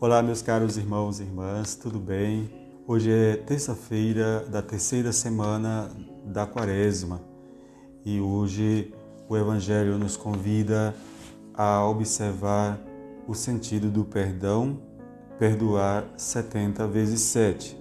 Olá, meus caros irmãos e irmãs, tudo bem? Hoje é terça-feira da terceira semana da Quaresma e hoje o Evangelho nos convida a observar o sentido do perdão, perdoar 70 vezes 7.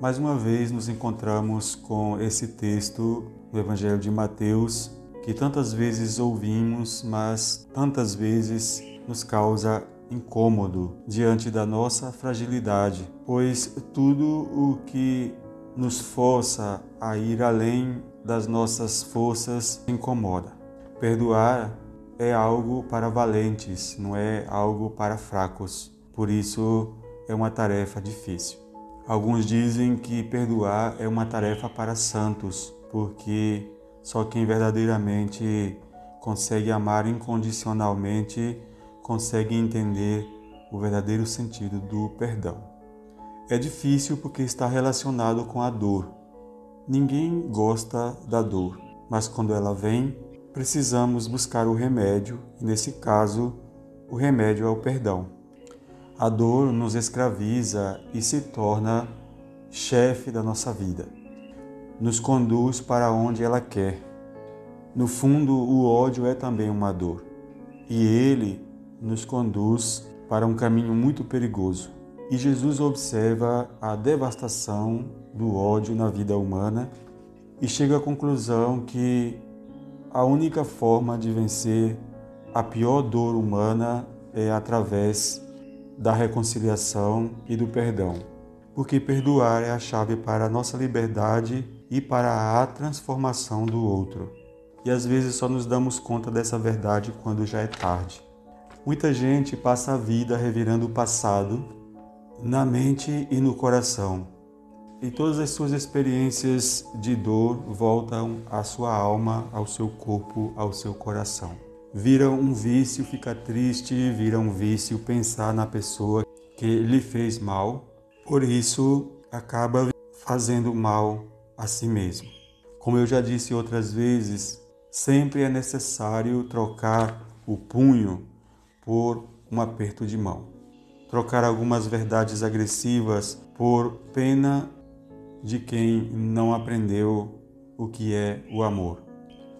Mais uma vez nos encontramos com esse texto do Evangelho de Mateus que tantas vezes ouvimos, mas tantas vezes nos causa incômodo diante da nossa fragilidade, pois tudo o que nos força a ir além das nossas forças incomoda. Perdoar é algo para valentes, não é algo para fracos. Por isso é uma tarefa difícil. Alguns dizem que perdoar é uma tarefa para santos, porque só quem verdadeiramente consegue amar incondicionalmente consegue entender o verdadeiro sentido do perdão. É difícil porque está relacionado com a dor. Ninguém gosta da dor, mas quando ela vem, precisamos buscar o remédio, e nesse caso, o remédio é o perdão. A dor nos escraviza e se torna chefe da nossa vida. Nos conduz para onde ela quer. No fundo, o ódio é também uma dor. E ele nos conduz para um caminho muito perigoso. E Jesus observa a devastação do ódio na vida humana e chega à conclusão que a única forma de vencer a pior dor humana é através da reconciliação e do perdão. Porque perdoar é a chave para a nossa liberdade e para a transformação do outro. E às vezes só nos damos conta dessa verdade quando já é tarde. Muita gente passa a vida revirando o passado na mente e no coração. E todas as suas experiências de dor voltam à sua alma, ao seu corpo, ao seu coração. Vira um vício ficar triste, vira um vício pensar na pessoa que lhe fez mal. Por isso, acaba fazendo mal a si mesmo. Como eu já disse outras vezes, sempre é necessário trocar o punho por um aperto de mão. Trocar algumas verdades agressivas por pena de quem não aprendeu o que é o amor.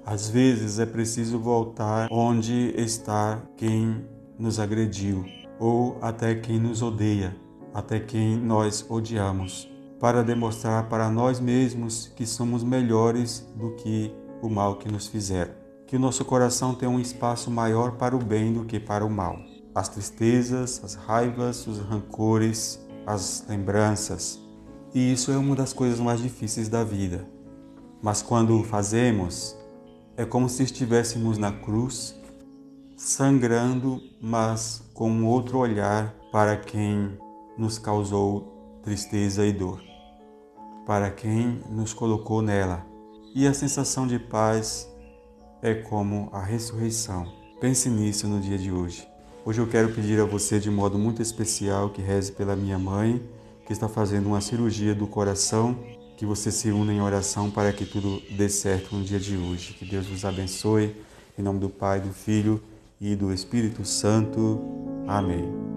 Às vezes é preciso voltar onde está quem nos agrediu, ou até quem nos odeia, até quem nós odiamos, para demonstrar para nós mesmos que somos melhores do que o mal que nos fizeram que o nosso coração tenha um espaço maior para o bem do que para o mal. As tristezas, as raivas, os rancores, as lembranças. E isso é uma das coisas mais difíceis da vida. Mas quando o fazemos, é como se estivéssemos na cruz, sangrando, mas com um outro olhar para quem nos causou tristeza e dor, para quem nos colocou nela. E a sensação de paz é como a ressurreição. Pense nisso no dia de hoje. Hoje eu quero pedir a você de modo muito especial que reze pela minha mãe, que está fazendo uma cirurgia do coração, que você se una em oração para que tudo dê certo no dia de hoje. Que Deus vos abençoe. Em nome do Pai, do Filho e do Espírito Santo. Amém.